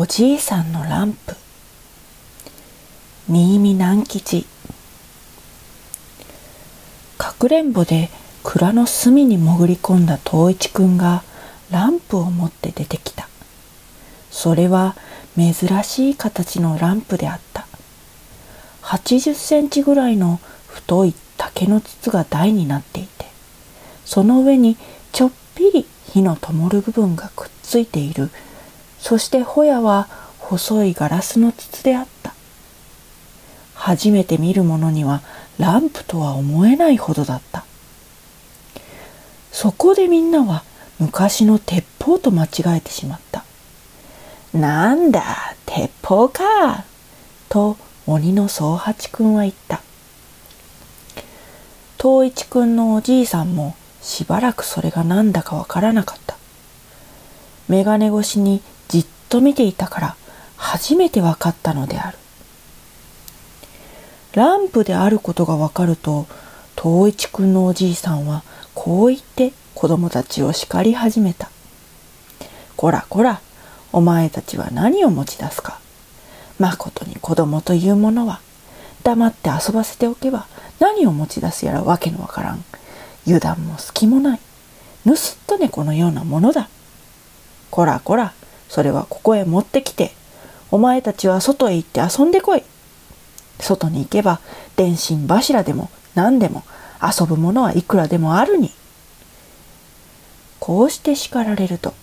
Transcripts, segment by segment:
おじいさんのランプ。新見南吉。かくれんぼで蔵の隅に潜り込んだ東一くんがランプを持って出てきた。それは珍しい形のランプであった。80センチぐらいの太い竹の筒が台になっていてその上にちょっぴり火の灯る部分がくっついているそしてホヤは細いガラスの筒であった。初めて見るものにはランプとは思えないほどだった。そこでみんなは昔の鉄砲と間違えてしまった。なんだ鉄砲かと鬼の宗八くんは言った。東一くんのおじいさんもしばらくそれが何だかわからなかった。眼鏡越しにと見ていたから初めてわかったのであるランプであることがわかると東一くんのおじいさんはこう言って子供たちを叱り始めた。こらこら、お前たちは何を持ち出すか。まことに子供というものは、黙って遊ばせておけば何を持ち出すやらわけのわからん。油断も隙もない。盗っ人猫のようなものだ。こらこら、それはここへ持ってきて、お前たちは外へ行って遊んでこい。外に行けば電信柱でも何でも遊ぶものはいくらでもあるに。こうして叱られると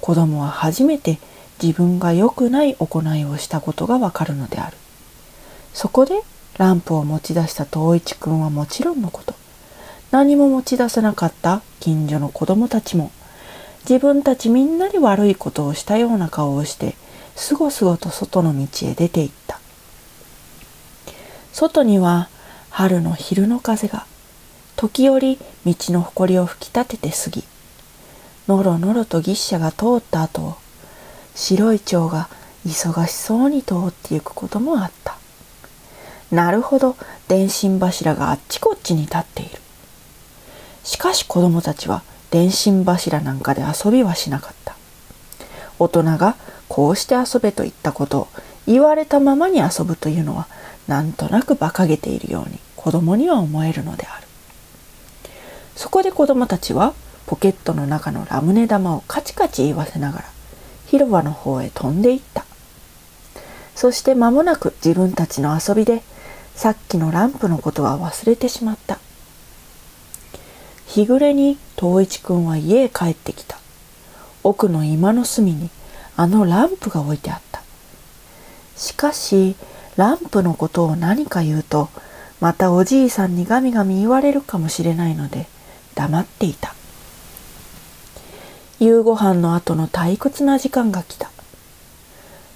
子供は初めて自分が良くない行いをしたことがわかるのである。そこでランプを持ち出した東一くんはもちろんのこと何も持ち出さなかった近所の子供たちも自分たちみんなで悪いことをしたような顔をしてすごすごと外の道へ出て行った。外には春の昼の風が時折道の埃を吹き立てて過ぎのろのろと牛車が通った後白い蝶が忙しそうに通ってゆくこともあった。なるほど電信柱があっちこっちに立っている。しかし子供たちは電信柱なんかで遊びはしなかった。大人がこうして遊べと言ったことを言われたままに遊ぶというのはなんとなく馬鹿げているように子供には思えるのである。そこで子供たちはポケットの中のラムネ玉をカチカチ言わせながら広場の方へ飛んでいった。そして間もなく自分たちの遊びでさっきのランプのことは忘れてしまった。日暮れに東一くんは家へ帰ってきた。奥の居間の隅にあのランプが置いてあった。しかしランプのことを何か言うとまたおじいさんにガミガミ言われるかもしれないので黙っていた。夕ご飯の後の退屈な時間が来た。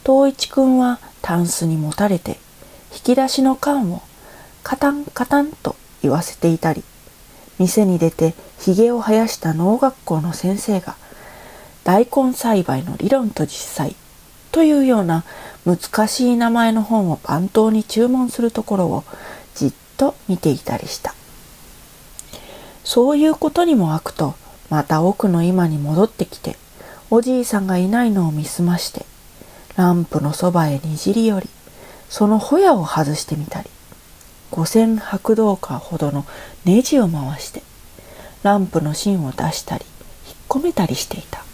東一くんはタンスにもたれて引き出しの缶をカタンカタンと言わせていたり店に出てひげを生やした農学校の先生が大根栽培の理論と実際というような難しい名前の本を番頭に注文するところをじっと見ていたりした。そういうことにも開くと、また奥の今に戻ってきて、おじいさんがいないのを見すまして、ランプのそばへにじり寄り、そのホヤを外してみたり、五千白銅貨ほどのネジを回して、ランプの芯を出したり、引っ込めたりしていた。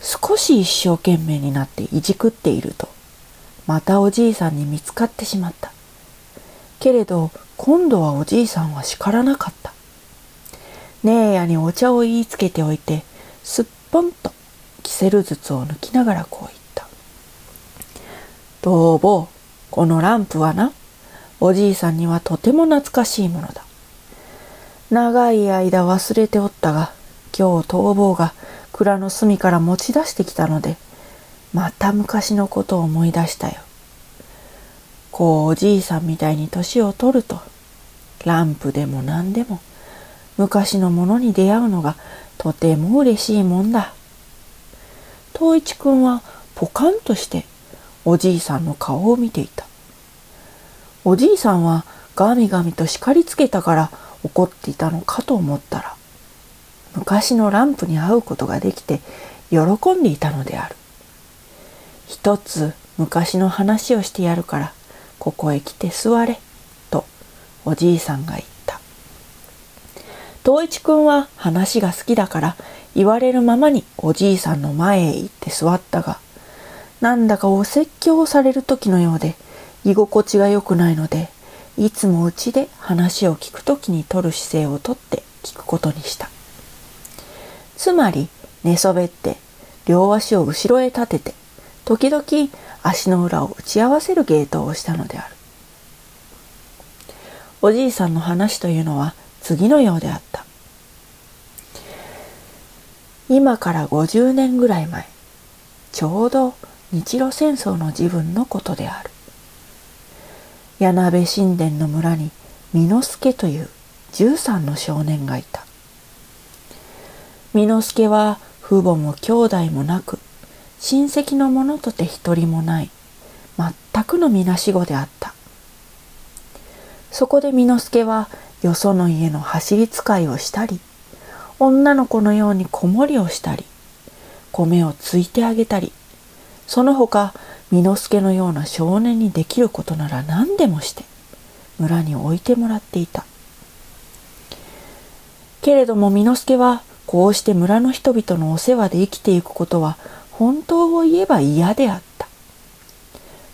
少し一生懸命になっていじくっていると、またおじいさんに見つかってしまった。けれど、今度はおじいさんは叱らなかった。姉やにお茶を言いつけておいて、すっぽんとキセル筒を抜きながらこう言った。どうぼうこのランプはな、おじいさんにはとても懐かしいものだ。長い間忘れておったが、今日逃亡が蔵の隅から持ち出してきたので、また昔のことを思い出したよ。こうおじいさんみたいに年を取ると、ランプでも何でも昔のものに出会うのがとても嬉しいもんだ。東一くんはポカンとしておじいさんの顔を見ていた。おじいさんはガミガミと叱りつけたから怒っていたのかと思ったら、昔のランプに会うことができて喜んでいたのである。一つ昔の話をしてやるからここへ来て座れとおじいさんが言った。東一くんは話が好きだから言われるままにおじいさんの前へ行って座ったがなんだかお説教をされる時のようで居心地が良くないのでいつもうちで話を聞く時に取る姿勢をとって聞くことにした。つまり寝そべって両足を後ろへ立てて時々足の裏を打ち合わせる芸当をしたのである。おじいさんの話というのは次のようであった。今から50年ぐらい前ちょうど日露戦争の自分のことである。柳部神殿の村に美之助という13の少年がいた。美之助は父母も兄弟もなく親戚の者とて一人もない全くのみなし子であった。そこで美之助はよその家の走り使いをしたり女の子のように子守りをしたり米をついてあげたりその他美之助のような少年にできることなら何でもして村に置いてもらっていた。けれども美之助はこうして村の人々のお世話で生きていくことは本当を言えば嫌であった。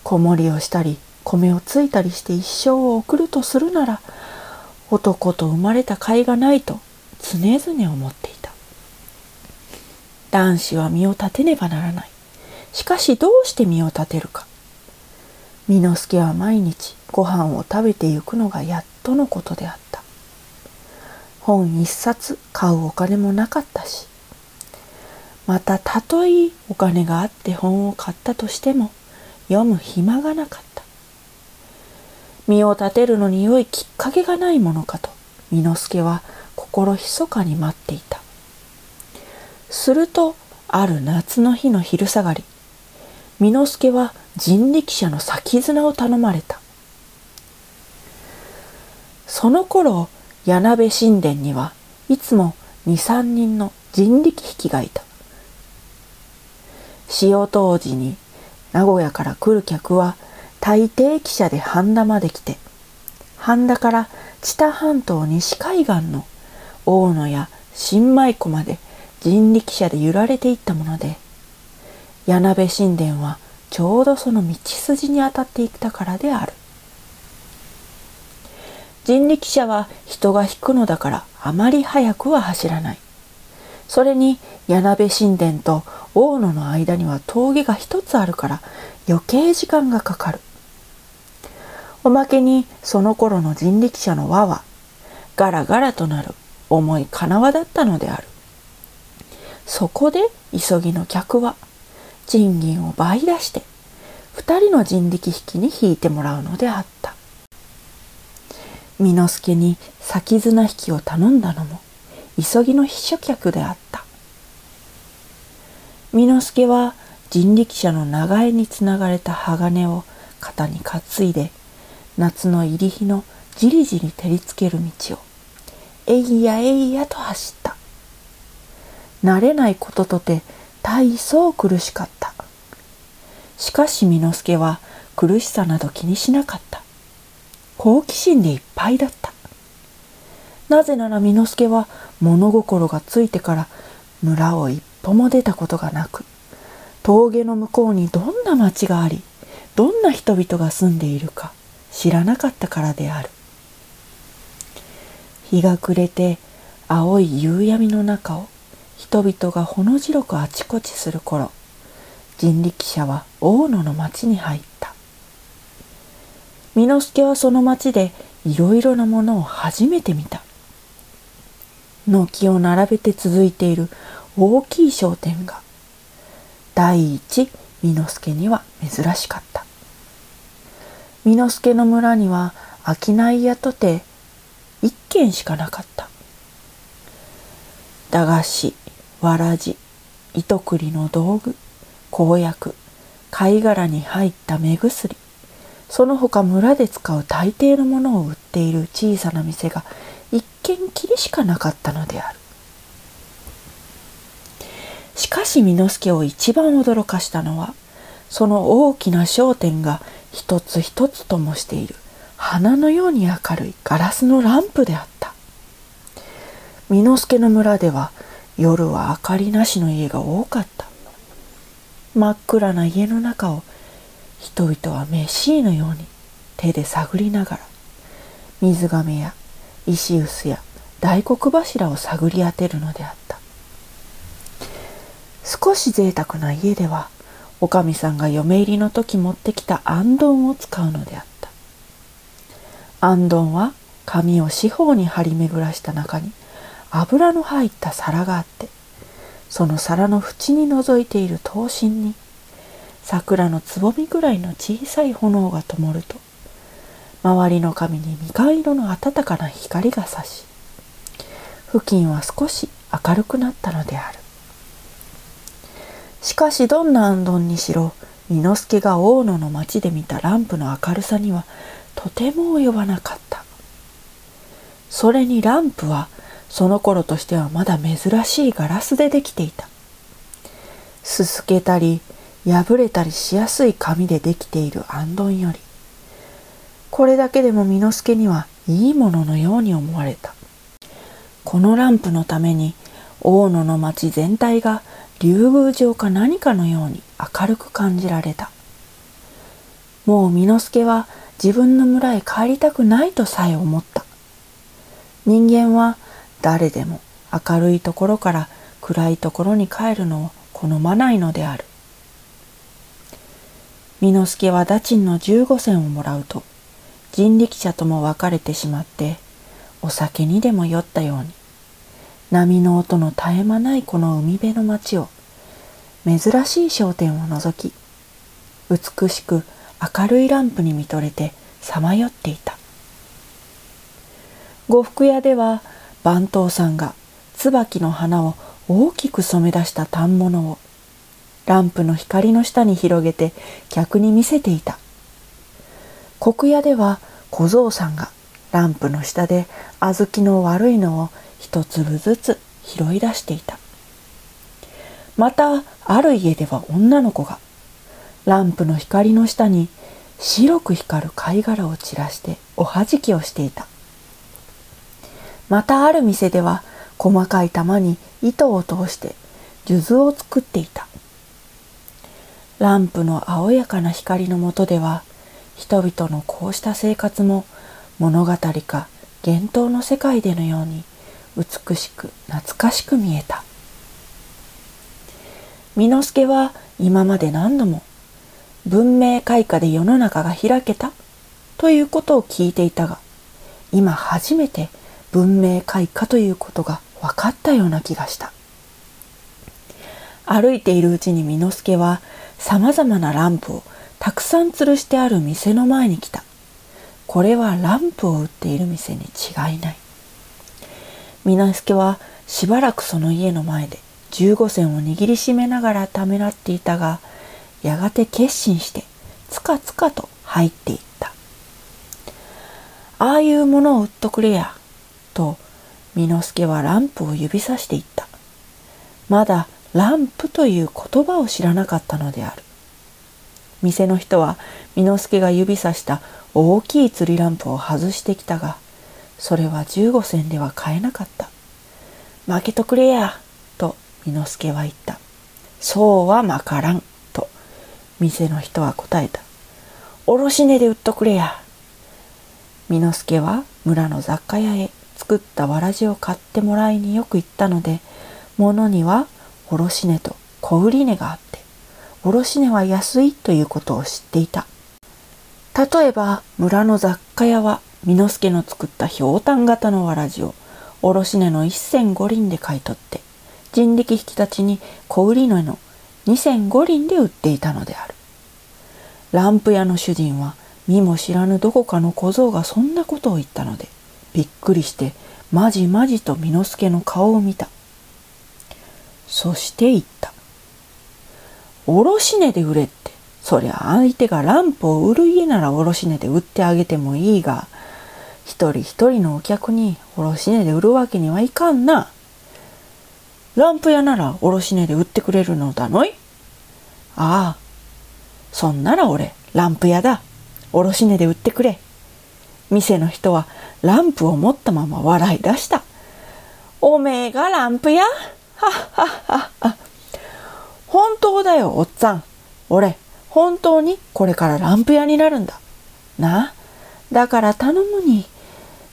子守りをしたり米をついたりして一生を送るとするなら男と生まれた甲斐がないと常々思っていた。男子は身を立てねばならない。しかしどうして身を立てるか。美之助は毎日ご飯を食べてゆくのがやっとのことであった。本一冊買うお金もなかったし。またたとえお金があって本を買ったとしても読む暇がなかった。身を立てるのに良いきっかけがないものかと巳之助は心ひそかに待っていた。するとある夏の日の昼下がり巳之助は人力車の先綱を頼まれた。その頃柳部神殿にはいつも23人の人力引きがいた。潮当時に名古屋から来る客は大抵汽車で半田まで来て半田から知多半島西海岸の大野や新米湖まで人力車で揺られていったもので柳部神殿はちょうどその道筋に当たっていったからである。人力車は人が引くのだからあまり速くは走らない。それに柳部神殿と大野の間には峠が一つあるから余計時間がかかる。おまけにその頃の人力車の輪はガラガラとなる重い金輪だったのである。そこで急ぎの客は賃金を倍出して二人の人力引きに引いてもらうのであった。美之助に先綱引きを頼んだのも急ぎの秘書客であった。美之助は人力車の長江につながれた鋼を肩に担いで夏の入り日のじりじり照りつける道をえいやえいやと走った。慣れないこととて大層苦しかった。しかし美之助は苦しさなど気にしなかった。好奇心でいっぱいだった。なぜなら美之助は物心がついてから村を一歩も出たことがなく峠の向こうにどんな町がありどんな人々が住んでいるか知らなかったからである。日が暮れて青い夕闇の中を人々がほの白くあちこちする頃人力車は大野の町に入った。美之助はその町でいろいろなものを初めて見た。軒を並べて続いている大きい商店が第一美之助には珍しかった。美之助の村には商い屋とて一軒しかなかった。駄菓子わらじ糸くりの道具公約貝殻に入った目薬その他村で使う大抵のものを売っている小さな店が一軒きりしかなかったのである。しかし巳之助を一番驚かしたのはその大きな焦点が一つ一つともしている花のように明るいガラスのランプであった。巳之助の村では夜は明かりなしの家が多かった。真っ暗な家の中を人々はメシーのように手で探りながら水亀や石臼や大黒柱を探り当てるのであった。少し贅沢な家ではおかみさんが嫁入りの時持ってきたあんどんを使うのであった。あんどんは紙を四方に張り巡らした中に油の入った皿があってその皿の縁に覗いている刀身に桜のつぼみぐらいの小さい炎が灯ると周りの紙にみかん色の暖かな光が差し付近は少し明るくなったのである。しかしどんな安頓にしろ巳之助が大野の町で見たランプの明るさにはとても及ばなかった。それにランプはその頃としてはまだ珍しいガラスでできていた。すすけたり破れたりしやすい紙でできているあんどんより。これだけでも巳之助にはいいもののように思われた。このランプのために大野の町全体が竜宮城か何かのように明るく感じられた。もう巳之助は自分の村へ帰りたくないとさえ思った。人間は誰でも明るいところから暗いところに帰るのを好まないのである。巳之助は駄賃の15銭をもらうと人力車とも別れてしまってお酒にでも酔ったように波の音の絶え間ないこの海辺の町を珍しい商店を覗き美しく明るいランプに見とれてさまよっていた。呉服屋では番頭さんが椿の花を大きく染め出した反物をランプの光の下に広げて客に見せていた。国屋では小僧さんがランプの下で小豆の悪いのを一粒ずつ拾い出していた。またある家では女の子がランプの光の下に白く光る貝殻を散らしておはじきをしていた。またある店では細かい玉に糸を通して数珠を作っていた。ランプの青やかな光の下では人々のこうした生活も物語か幻冬の世界でのように美しく懐かしく見えた。巳之助は今まで何度も文明開化で世の中が開けたということを聞いていたが今初めて文明開化ということが分かったような気がした。歩いているうちに巳之助は様々なランプをたくさん吊るしてある店の前に来た。これはランプを売っている店に違いない。巳之助はしばらくその家の前で15銭を握りしめながらためらっていたが、やがて決心してつかつかと入っていった。ああいうものを売っとくれや。と巳之助はランプを指さしていった。まだランプという言葉を知らなかったのである。店の人は巳之助が指さした大きい釣りランプを外してきたがそれは15銭では買えなかった。負けとくれやと巳之助は言った。そうはまからんと店の人は答えた。卸値で売っとくれや。巳之助は村の雑貨屋へ作ったわらじを買ってもらいによく行ったので物には卸値と小売値があって卸値は安いということを知っていた。例えば村の雑貨屋は巳之助の作ったひょうたん型のわらじを卸値の一銭五輪で買い取って人力引き立ちに小売値の二銭五輪で売っていたのである。ランプ屋の主人は見も知らぬどこかの小僧がそんなことを言ったのでびっくりしてまじまじと巳之助の顔を見た。そして言った。卸値で売れって。そりゃ相手がランプを売る家なら卸値で売ってあげてもいいが、一人一人のお客に卸値で売るわけにはいかんな。ランプ屋なら卸値で売ってくれるのだのい？ああ、そんなら俺、ランプ屋だ。卸値で売ってくれ。店の人はランプを持ったまま笑い出した。おめえがランプ屋はっはっはっは。本当だよ、おっさん。俺、本当にこれからランプ屋になるんだ。な？あ。だから頼むに。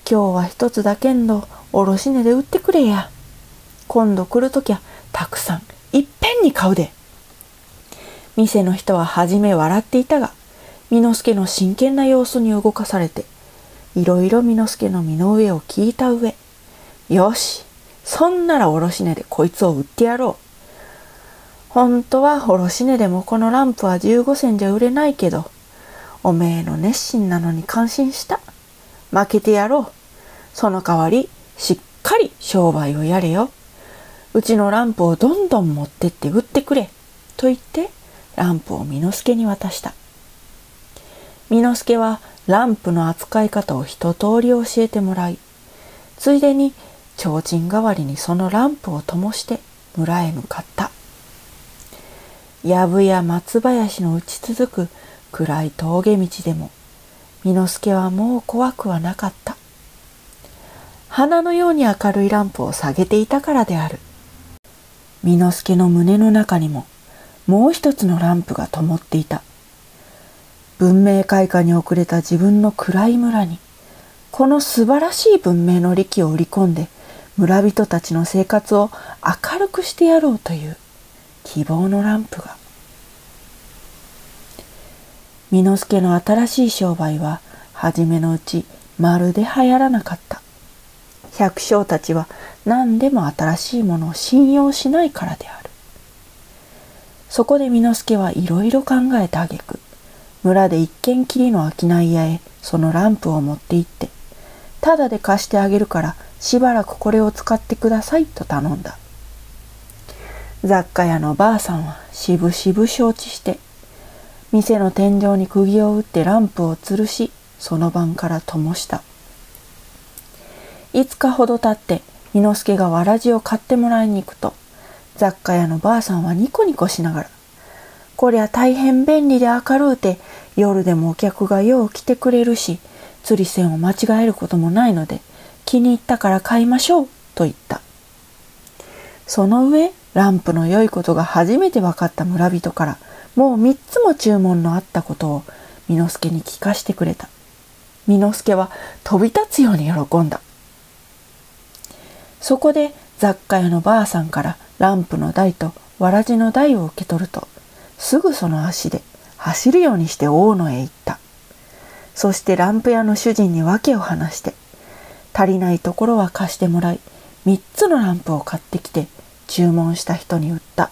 今日は一つだけんど、卸値で売ってくれや。今度来るときゃ、たくさん、いっぺんに買うで。店の人ははじめ笑っていたが、美之助の真剣な様子に動かされて、いろいろ美之助の身の上を聞いた上、よし、そんなら卸値でこいつを売ってやろう。本当は卸値でもこのランプは15銭じゃ売れないけど、おめえの熱心なのに感心した。負けてやろう。その代わり、しっかり商売をやれよ。うちのランプをどんどん持ってって売ってくれ。と言って、ランプを美之助に渡した。美之助はランプの扱い方を一通り教えてもらい、ついでに提灯代わりにそのランプを灯して村へ向かった。藪や松林の打ち続く暗い峠道でも、美之助はもう怖くはなかった。花のように明るいランプを下げていたからである。美之助の胸の中にももう一つのランプが灯っていた。文明開化に遅れた自分の暗い村に、この素晴らしい文明の利器を売り込んで、村人たちの生活を明るくしてやろうという希望のランプが。美之助の新しい商売は、初めのうちまるで流行らなかった。百姓たちは何でも新しいものを信用しないからである。そこで美之助はいろいろ考えたあげく、村で一軒きりの商い屋へそのランプを持って行って、ただで貸してあげるからしばらくこれを使ってくださいと頼んだ。雑貨屋のばあさんはしぶしぶ承知して、店の天井に釘を打ってランプを吊るし、その晩から灯した。5日ほど経って、美之助がわらじを買ってもらいに行くと、雑貨屋のばあさんはニコニコしながら、こりゃ大変便利で明るうて、夜でもお客がよう来てくれるし、釣り線を間違えることもないので、気に入ったから買いましょう、と言った。その上、ランプの良いことが初めて分かった村人から、もう三つも注文のあったことを、美之助に聞かしてくれた。美之助は飛び立つように喜んだ。そこで雑貨屋のばあさんからランプの台とわらじの台を受け取ると、すぐその足で走るようにして大野へ行った。そしてランプ屋の主人に訳を話して、足りないところは貸してもらい、三つのランプを買ってきて注文した人に売った。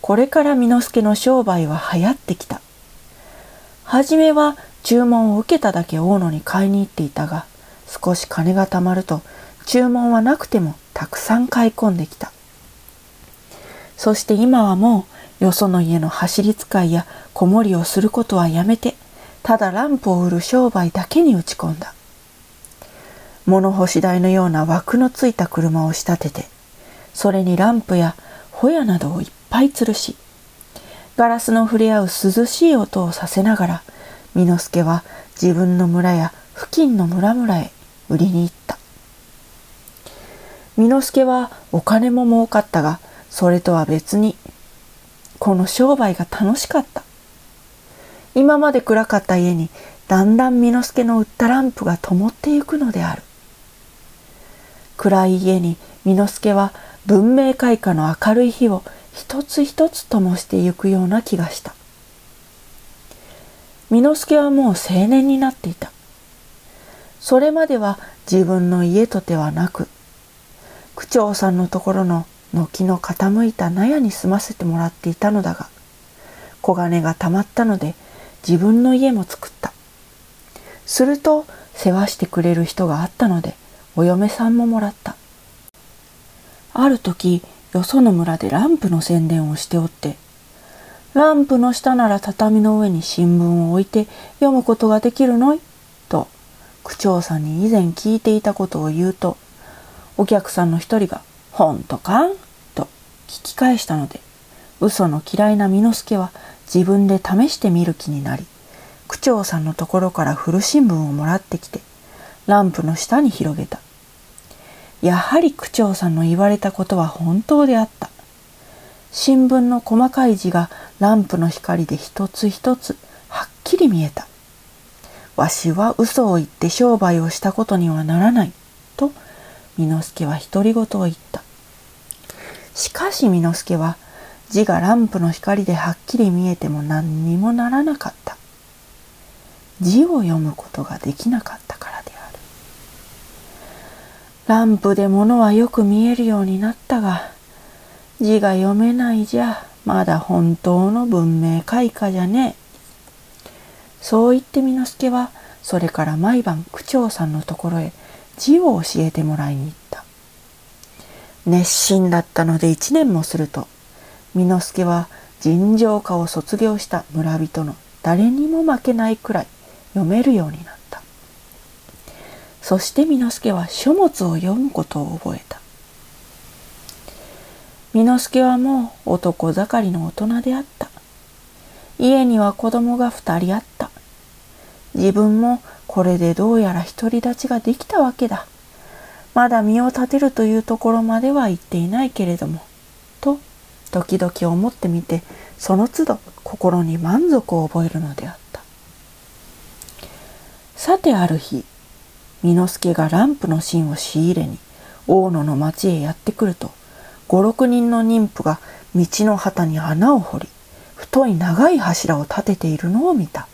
これから美之助の商売は流行ってきた。はじめは注文を受けただけ大野に買いに行っていたが、少し金が貯まると注文はなくてもたくさん買い込んできた。そして今はもうよその家の走り使いや子守をすることはやめて、ただランプを売る商売だけに打ち込んだ。物干し台のような枠のついた車を仕立てて、それにランプやホヤなどをいっぱい吊るし、ガラスの触れ合う涼しい音をさせながら、美之助は自分の村や付近の村々へ売りに行った。美之助はお金も儲かったが、それとは別に、この商売が楽しかった。今まで暗かった家に、だんだん美之助の売ったランプが灯ってゆくのである。暗い家に美之助は文明開化の明るい火を一つ一つ灯してゆくような気がした。美之助はもう青年になっていた。それまでは自分の家とてはなく、区長さんのところの軒の傾いた納屋に住ませてもらっていたのだが、小金がたまったので自分の家も作った。すると世話してくれる人があったのでお嫁さんももらった。ある時、よその村でランプの宣伝をしておって、ランプの下なら畳の上に新聞を置いて読むことができるのい？と区長さんに以前聞いていたことを言うと、お客さんの一人が、ほんとかんと聞き返したので、嘘の嫌いな美之助は自分で試してみる気になり、区長さんのところから古新聞をもらってきて、ランプの下に広げた。やはり区長さんの言われたことは本当であった。新聞の細かい字がランプの光で一つ一つはっきり見えた。わしは嘘を言って商売をしたことにはならない。之助は独り言を言った。しかし美之助は字がランプの光ではっきり見えても何にもならなかった。字を読むことができなかったからである。ランプで物はよく見えるようになったが、字が読めないじゃ、まだ本当の文明開花じゃねえ。そう言って美之助は、それから毎晩区長さんのところへ字を教えてもらいに行った。熱心だったので一年もすると、美之助は尋常科を卒業した村人の誰にも負けないくらい読めるようになった。そして美之助は書物を読むことを覚えた。美之助はもう男盛りの大人であった。家には子供が二人あった。自分もこれでどうやら独り立ちができたわけだ。まだ身を立てるというところまでは言っていないけれども、と時々思ってみて、その都度心に満足を覚えるのであった。さてある日、美之助がランプの芯を仕入れに大野の町へやってくると、五六人の妊婦が道の旗に穴を掘り、太い長い柱を立てているのを見た。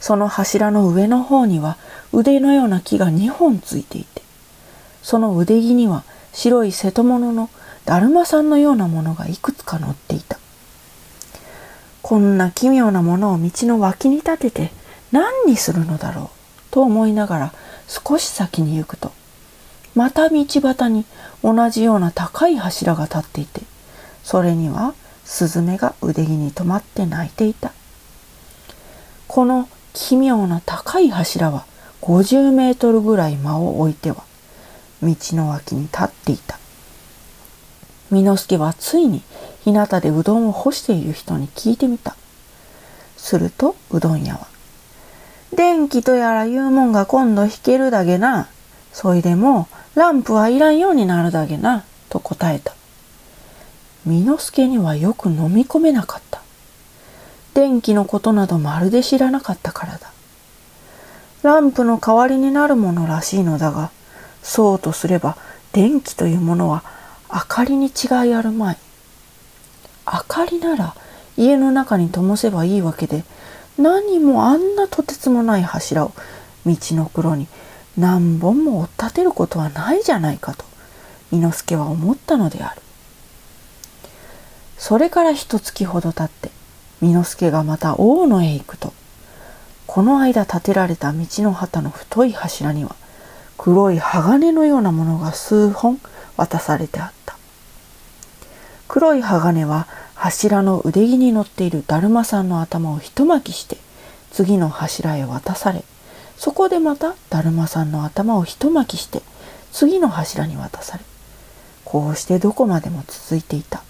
その柱の上の方には腕のような木が2本ついていて、その腕木には白い瀬戸物のだるまさんのようなものがいくつか乗っていた。こんな奇妙なものを道の脇に立てて何にするのだろうと思いながら少し先に行くと、また道端に同じような高い柱が立っていて、それにはスズメが腕木に止まって泣いていた。この奇妙な高い柱は50メートルぐらい間を置いては道の脇に立っていた。美之助はついに日向でうどんを干している人に聞いてみた。するとうどん屋は、電気とやらいうもんが今度引けるだげな。そいでもランプはいらんようになるだげな。と答えた。美之助にはよく飲み込めなかった。電気のことなどまるで知らなかったからだ。ランプの代わりになるものらしいのだが、そうとすれば電気というものは明かりに違いあるまい。明かりなら家の中に灯せばいいわけで、何もあんなとてつもない柱を道の黒に何本も追っ立てることはないじゃないかと、伊之助は思ったのである。それから一月ほど経って、美之助がまた大野へ行くと、この間建てられた道の旗の太い柱には、黒い鋼のようなものが数本渡されてあった。黒い鋼は柱の腕木に乗っているだるまさんの頭を一巻きして次の柱へ渡され、そこでまただるまさんの頭を一巻きして次の柱に渡され、こうしてどこまでも続いていた。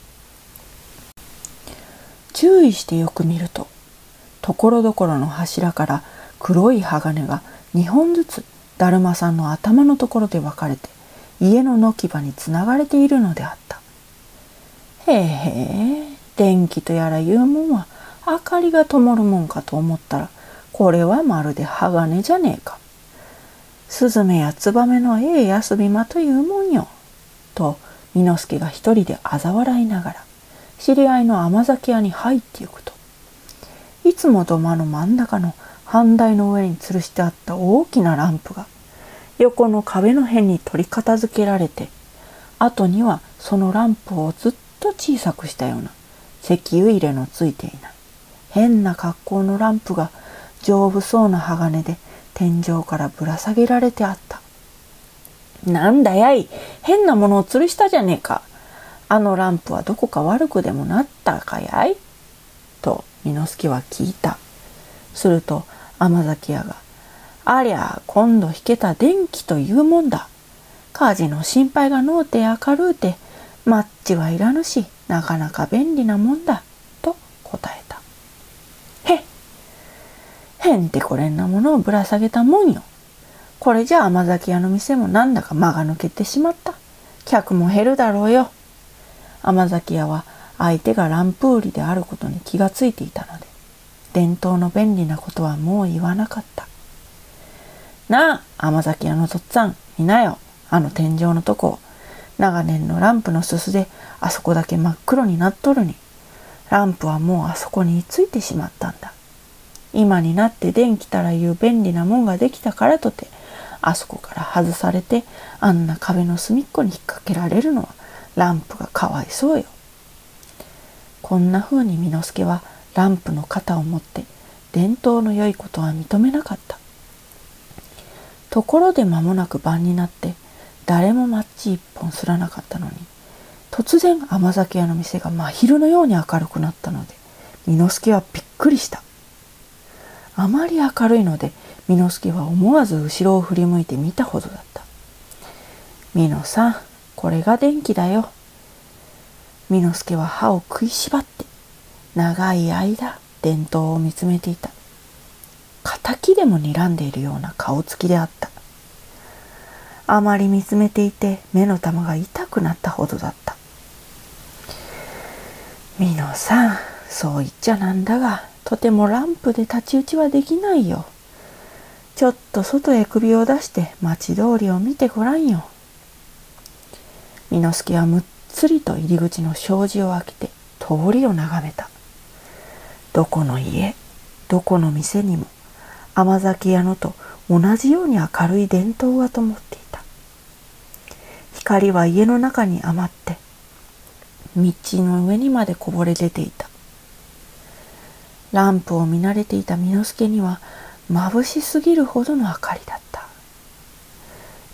注意してよく見ると、ところどころの柱から黒い鋼が2本ずつだるまさんの頭のところで分かれて家の軒場につながれているのであった。へえへえ、電気とやらいうもんは明かりが灯るもんかと思ったら、これはまるで鋼じゃねえか。スズメやツバメのええ休み間というもんよ。と、美之助が一人で嘲笑いながら、知り合いの甘酒屋に入っていくと、いつも土間の真ん中の半台の上に吊るしてあった大きなランプが、横の壁の辺に取り片付けられて、後にはそのランプをずっと小さくしたような石油入れのついていない変な格好のランプが丈夫そうな鋼で天井からぶら下げられてあった。なんだやい変なものを吊るしたじゃねえか。あのランプはどこか悪くでもなったかやい？と、美之助は聞いた。すると、甘崎屋が、ありゃ、今度引けた電気というもんだ。火事の心配がのうて明るうてマッチはいらぬしなかなか便利なもんだ。と答えた。へへんてこれんなものをぶら下げたもんよ。これじゃ甘酒屋の店もなんだか間が抜けてしまった。客も減るだろうよ。甘酒屋は相手がランプ売りであることに気がついていたので伝統の便利なことはもう言わなかった。なあ甘酒屋のとっつぁん見なよ。あの天井のとこ長年のランプのすすであそこだけ真っ黒になっとるに。ランプはもうあそこについてしまったんだ。今になって電気たらいう便利なもんができたからとてあそこから外されてあんな壁の隅っこに引っ掛けられるのはランプがかわいそうよ。こんな風に巳之助はランプの肩を持って伝統の良いことは認めなかった。ところで間もなく晩になって誰もマッチ一本すらなかったのに突然甘酒屋の店が真昼のように明るくなったので巳之助はびっくりした。あまり明るいので巳之助は思わず後ろを振り向いて見たほどだった。美濃さん、これが電気だよ。美之助は歯を食いしばって長い間伝統を見つめていた。敵でも睨んでいるような顔つきであった。あまり見つめていて目の玉が痛くなったほどだった。美濃さん、そう言っちゃなんだが、とてもランプで太刀打ちはできないよ。ちょっと外へ首を出して町通りを見てごらんよ。巳之助はむっつりと入り口の障子を開けて通りを眺めた。どこの家、どこの店にも甘酒屋のと同じように明るい伝統が灯っていた。光は家の中に余って道の上にまでこぼれ出ていた。ランプを見慣れていた巳之助には眩しすぎるほどの明かりだった。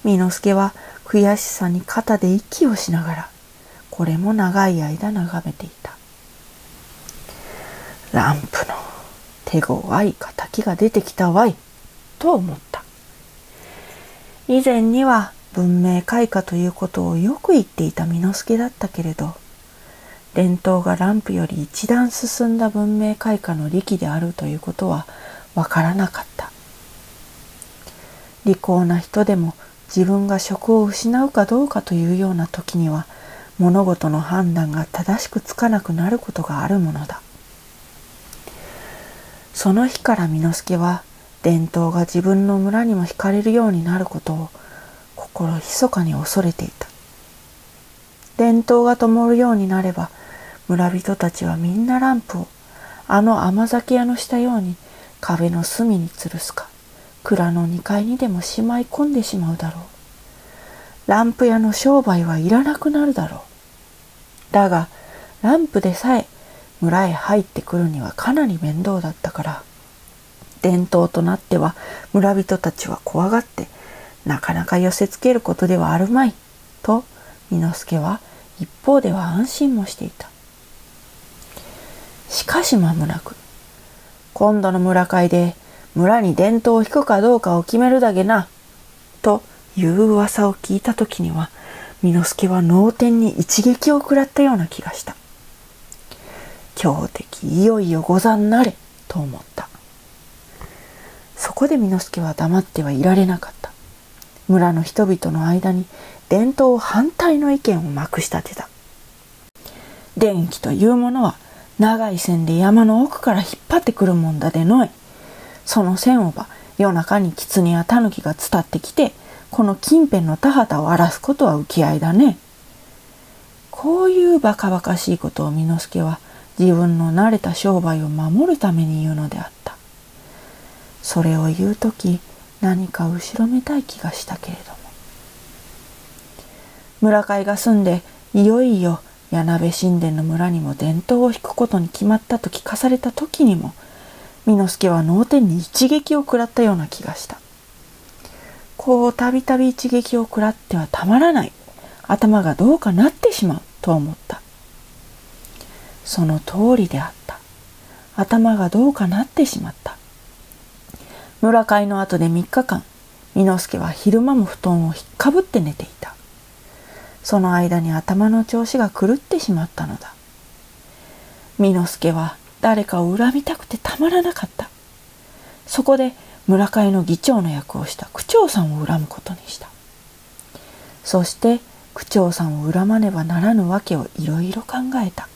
巳之助は悔しさに肩で息をしながら、これも長い間眺めていた。ランプの手強い敵が出てきたわい、と思った。以前には文明開化ということをよく言っていた巳之助だったけれど、伝統がランプより一段進んだ文明開化の利器であるということはわからなかった。利口な人でも自分が職を失うかどうかというような時には物事の判断が正しくつかなくなることがあるものだ。その日から巳之助は伝統が自分の村にも惹かれるようになることを心密かに恐れていた。伝統が灯るようになれば村人たちはみんなランプをあの甘酒屋のしたように壁の隅に吊るすか蔵の2階にでもしまい込んでしまうだろう。ランプ屋の商売はいらなくなるだろう。だがランプでさえ村へ入ってくるにはかなり面倒だったから伝統となっては村人たちは怖がってなかなか寄せつけることではあるまいと巳之助は一方では安心もしていた。しかし間もなく、今度の村会で村に伝統を引くかどうかを決めるだけな、という噂を聞いた時には、巳之助は脳天に一撃を食らったような気がした。強敵いよいよござんなれ、と思った。そこで巳之助は黙ってはいられなかった。村の人々の間に伝統反対の意見をまくし立てた。電気というものは長い線で山の奥から引っ張ってくるもんだでのい。その線をば夜中に狐や狸が伝ってきて、この近辺の田畑を荒らすことは浮き合いだね。こういうバカバカしいことを巳之助は自分の慣れた商売を守るために言うのであった。それを言うとき何か後ろめたい気がしたけれども。村会が済んでいよいよ柳部神殿の村にも伝統を引くことに決まったと聞かされた時にも巳之助は脳天に一撃を食らったような気がした。こうたびたび一撃を食らってはたまらない。頭がどうかなってしまうと思った。その通りであった。頭がどうかなってしまった。村会の後で3日間巳之助は昼間も布団をひっかぶって寝ていた。その間に頭の調子が狂ってしまったのだ。巳之助は誰かを恨みたくてたまらなかった。そこで村会の議長の役をした区長さんを恨むことにした。そして区長さんを恨まねばならぬわけをいろいろ考えた。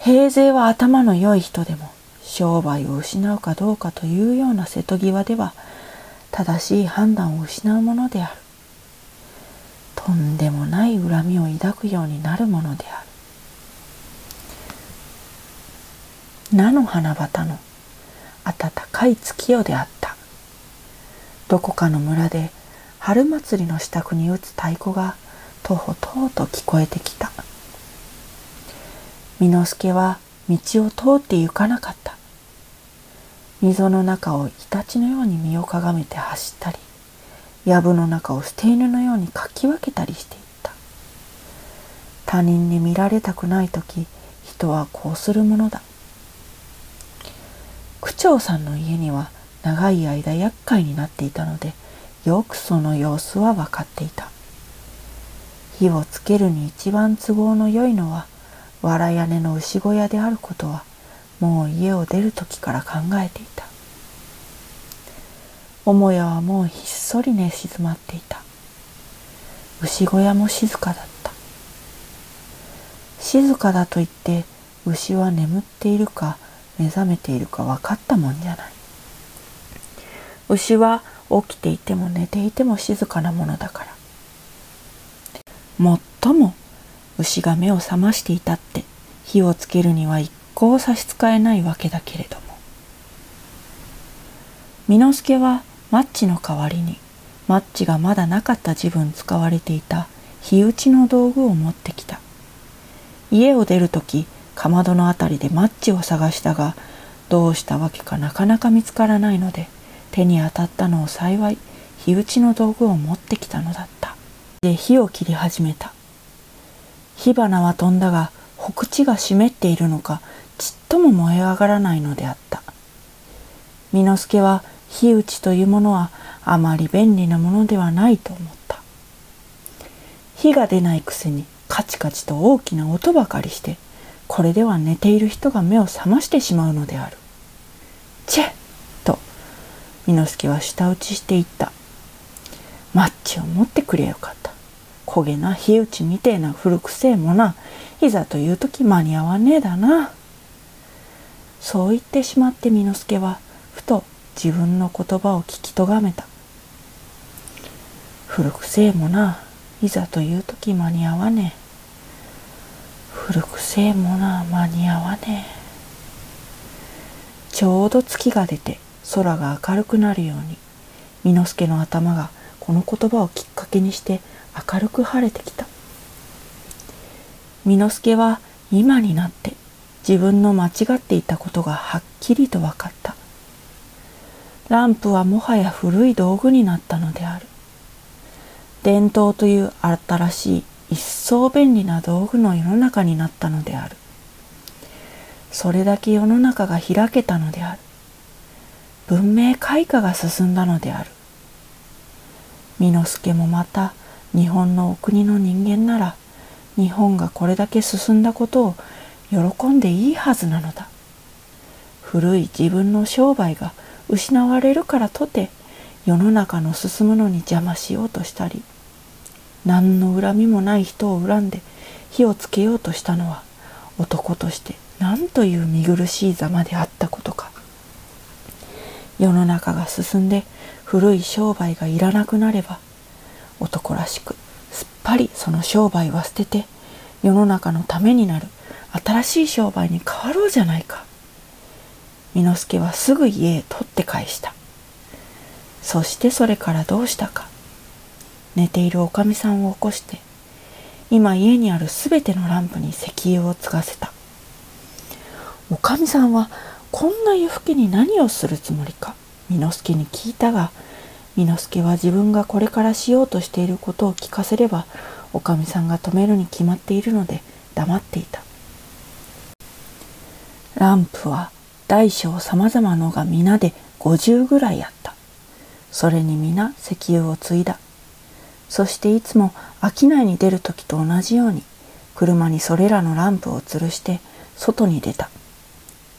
平勢は頭の良い人でも商売を失うかどうかというような瀬戸際では正しい判断を失うものである。とんでもない恨みを抱くようになるものである。菜の花畑の暖かい月夜であった。どこかの村で春祭りの支度に打つ太鼓がとほとほと聞こえてきた。巳之助は道を通って行かなかった。溝の中をイタチのように身をかがめて走ったり藪の中を捨て犬のようにかき分けたりしていった。他人に見られたくない時人はこうするものだ。区長さんの家には長い間厄介になっていたのでよくその様子は分かっていた。火をつけるに一番都合のよいのは藁屋根の牛小屋であることはもう家を出る時から考えていた。母屋はもうひっそり寝静まっていた。牛小屋も静かだった。静かだと言って牛は眠っているか目覚めているか分かったもんじゃない。牛は起きていても寝ていても静かなものだから。もっとも牛が目を覚ましていたって火をつけるには一向差し支えないわけだけれども。巳之助はマッチの代わりにマッチがまだなかった自分使われていた火打ちの道具を持ってきた。家を出る時かまどの辺りでマッチを探したがどうしたわけかなかなか見つからないので手に当たったのを幸い火打ちの道具を持ってきたのだった。で火を切り始めた。火花は飛んだが北地が湿っているのかちっとも燃え上がらないのであった。巳之助は火打ちというものはあまり便利なものではないと思った。火が出ないくせにカチカチと大きな音ばかりしてこれでは寝ている人が目を覚ましてしまうのである。チェと巳之助は舌打ちしていった。マッチを持ってくれよかった。焦げな火打ちみてえな古くせえもな。いざという時間に合わねえだな。そう言ってしまって巳之助はふと自分の言葉を聞きとがめた。古くせえもな。いざという時間に合わねえ。古くせえもな間に合わねえ。ちょうど月が出て空が明るくなるように巳之助の頭がこの言葉をきっかけにして明るく晴れてきた。巳之助は今になって自分の間違っていたことがはっきりと分かった。ランプはもはや古い道具になったのである。伝統という新しい一層便利な道具の世の中になったのである。それだけ世の中が開けたのである。文明開化が進んだのである。巳之助もまた日本のお国の人間なら日本がこれだけ進んだことを喜んでいいはずなのだ。古い自分の商売が失われるからとて世の中の進むのに邪魔しようとしたり何の恨みもない人を恨んで火をつけようとしたのは男として何という見苦しいざまであったことか。世の中が進んで古い商売がいらなくなれば男らしくすっぱりその商売は捨てて世の中のためになる新しい商売に変わろうじゃないか。巳之助はすぐ家へ取って返した。そしてそれからどうしたか。寝ているおかみさんを起こして今家にあるすべてのランプに石油を継がせた。おかみさんはこんな夜更けに何をするつもりか巳之助に聞いたが巳之助は自分がこれからしようとしていることを聞かせればおかみさんが止めるに決まっているので黙っていた。ランプは大小さまざまのが皆で50ぐらいあった。それに皆石油を継いだ。そしていつも商いに出る時と同じように車にそれらのランプを吊るして外に出た。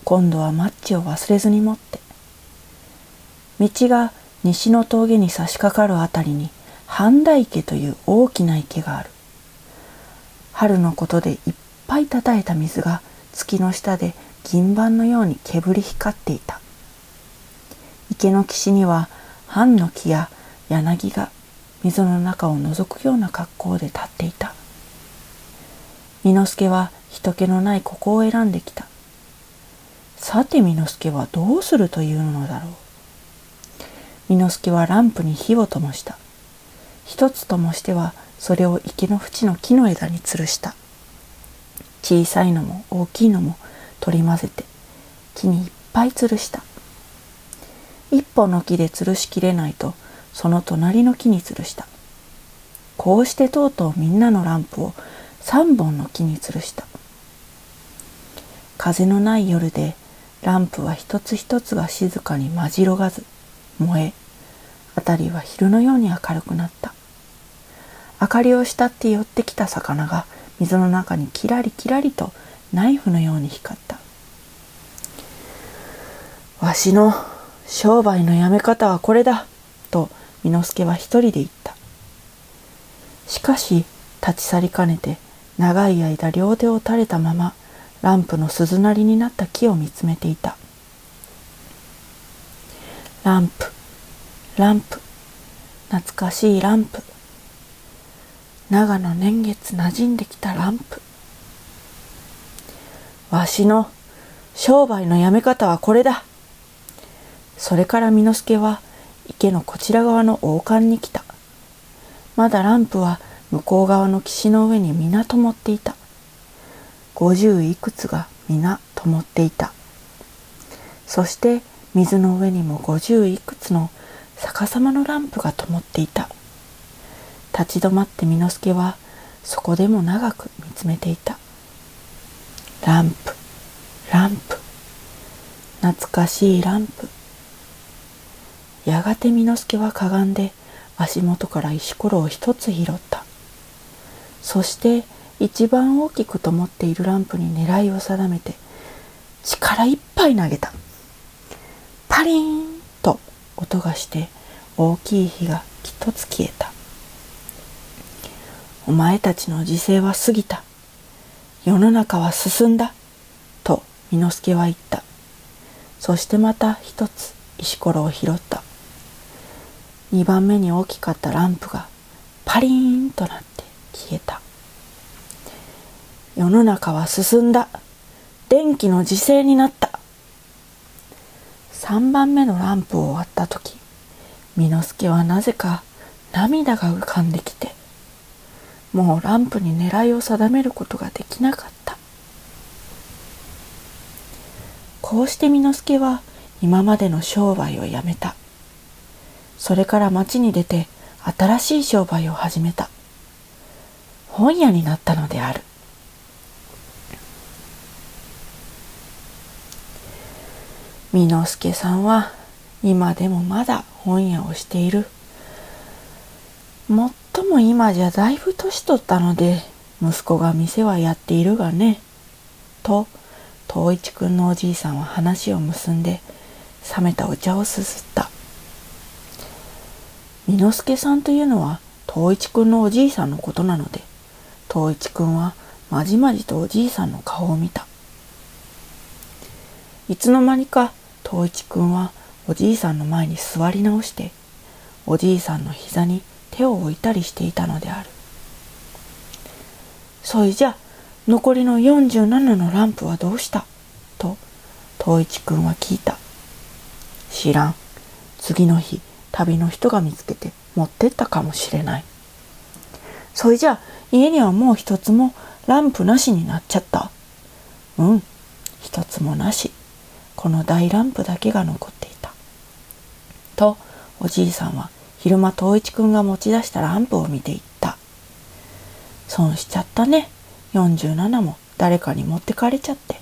今度はマッチを忘れずに持って。道が西の峠に差し掛かるあたりに半田池という大きな池がある。春のことでいっぱい叩いた水が月の下で銀盤のように煙光っていた。池の岸には藩の木や柳が溝の中を覗くような格好で立っていた。巳之助は人気のないここを選んできた。さて巳之助はどうするというのだろう。巳之助はランプに火を灯した。一つともしてはそれを池の縁の木の枝に吊るした。小さいのも大きいのも取り混ぜて木にいっぱい吊るした。一本の木で吊るしきれないとその隣の木に吊るした。こうしてとうとうみんなのランプを三本の木に吊るした。風のない夜でランプは一つ一つが静かにまじろがず燃え辺りは昼のように明るくなった。明かりを慕って寄ってきた魚が水の中にキラリキラリとナイフのように光った。わしの商売のやめ方はこれだと巳之助は一人で言った。しかし立ち去りかねて長い間両手を垂れたままランプの鈴なりになった木を見つめていた。ランプ。ランプ。懐かしいランプ。長野年月馴染んできたランプ。わしの商売のやめ方はこれだ。それから巳之助は池のこちら側の王冠に来た。まだランプは向こう側の岸の上に皆灯っていた。五十いくつが皆灯っていた。そして水の上にも五十いくつの逆さまのランプが灯っていた。立ち止まって巳之助はそこでも長く見つめていた。ランプランプ。懐かしいランプ。やがて巳之助はかがんで足元から石ころを一つ拾った。そして一番大きく灯っているランプに狙いを定めて力いっぱい投げた。パリンと音がして大きい火が一つ消えた。お前たちの時勢は過ぎた。世の中は進んだ。と巳之助は言った。そしてまた一つ石ころを拾った。2番目に大きかったランプがパリーンとなって消えた。世の中は進んだ。電気の時勢になった。3番目のランプを割った時巳之助はなぜか涙が浮かんできてもうランプに狙いを定めることができなかった。こうして巳之助は今までの商売をやめた。それから町に出て新しい商売を始めた。本屋になったのである。巳之助さんは今でもまだ本屋をしている。もっとも今じゃだいぶ年取ったので息子が店はやっているがね。と東一くんのおじいさんは話を結んで冷めたお茶をすすった。之助さんというのは東一くんのおじいさんのことなので東一くんはまじまじとおじいさんの顔を見た。いつの間にか東一くんはおじいさんの前に座り直しておじいさんの膝に手を置いたりしていたのである。そいじゃ残りの47のランプはどうした？と東一くんは聞いた。知らん。次の日旅の人が見つけて持ってったかもしれない。それじゃ家にはもう一つもランプなしになっちゃった。うん、一つもなし。この大ランプだけが残っていた。と、おじいさんは昼間東一くんが持ち出したランプを見ていった。損しちゃったね。47も誰かに持ってかれちゃって。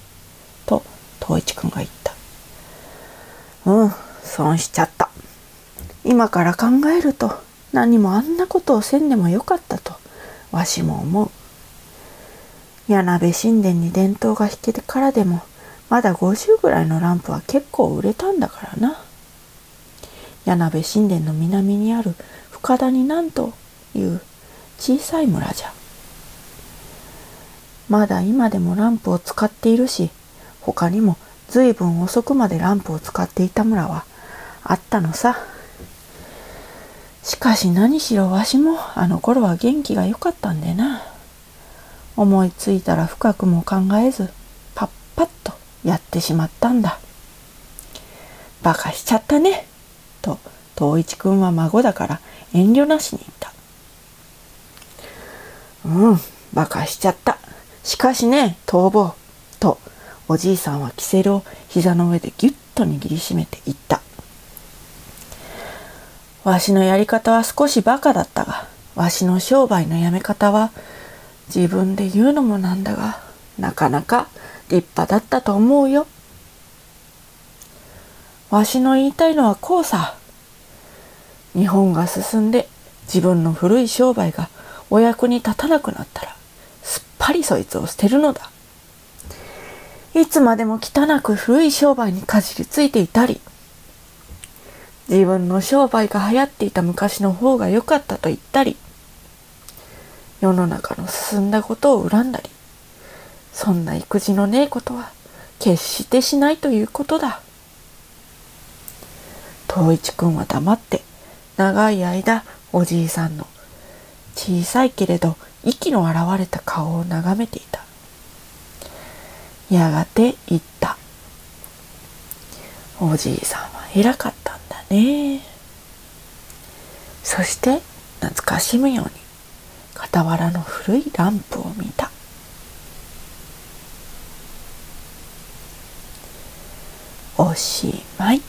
と、東一くんが言った。うん、損しちゃった。今から考えると何もあんなことをせんでもよかったとわしも思う。柳部神殿に伝統が引けてからでもまだ50ぐらいのランプは結構売れたんだからな。柳部神殿の南にある深谷南という小さい村じゃ。まだ今でもランプを使っているし他にも随分遅くまでランプを使っていた村はあったのさ。しかし何しろわしもあの頃は元気が良かったんでな。思いついたら深くも考えずパッパッとやってしまったんだ。バカしちゃったねと東一くんは孫だから遠慮なしに言った。うんバカしちゃった。しかしね逃亡。とおじいさんはキセルを膝の上でぎゅっと握りしめて言った。わしのやり方は少しバカだったが、わしの商売のやめ方は自分で言うのもなんだが、なかなか立派だったと思うよ。わしの言いたいのはこうさ。日本が進んで自分の古い商売がお役に立たなくなったら、すっぱりそいつを捨てるのだ。いつまでも汚く古い商売にかじりついていたり、自分の商売が流行っていた昔の方が良かったと言ったり、世の中の進んだことを恨んだり、そんな育児のねえことは決してしないということだ。東一くんは黙って長い間おじいさんの小さいけれど息の現れた顔を眺めていた。やがて言った。おじいさんは偉かったね。そして懐かしむように傍らの古いランプを見た。おしまい。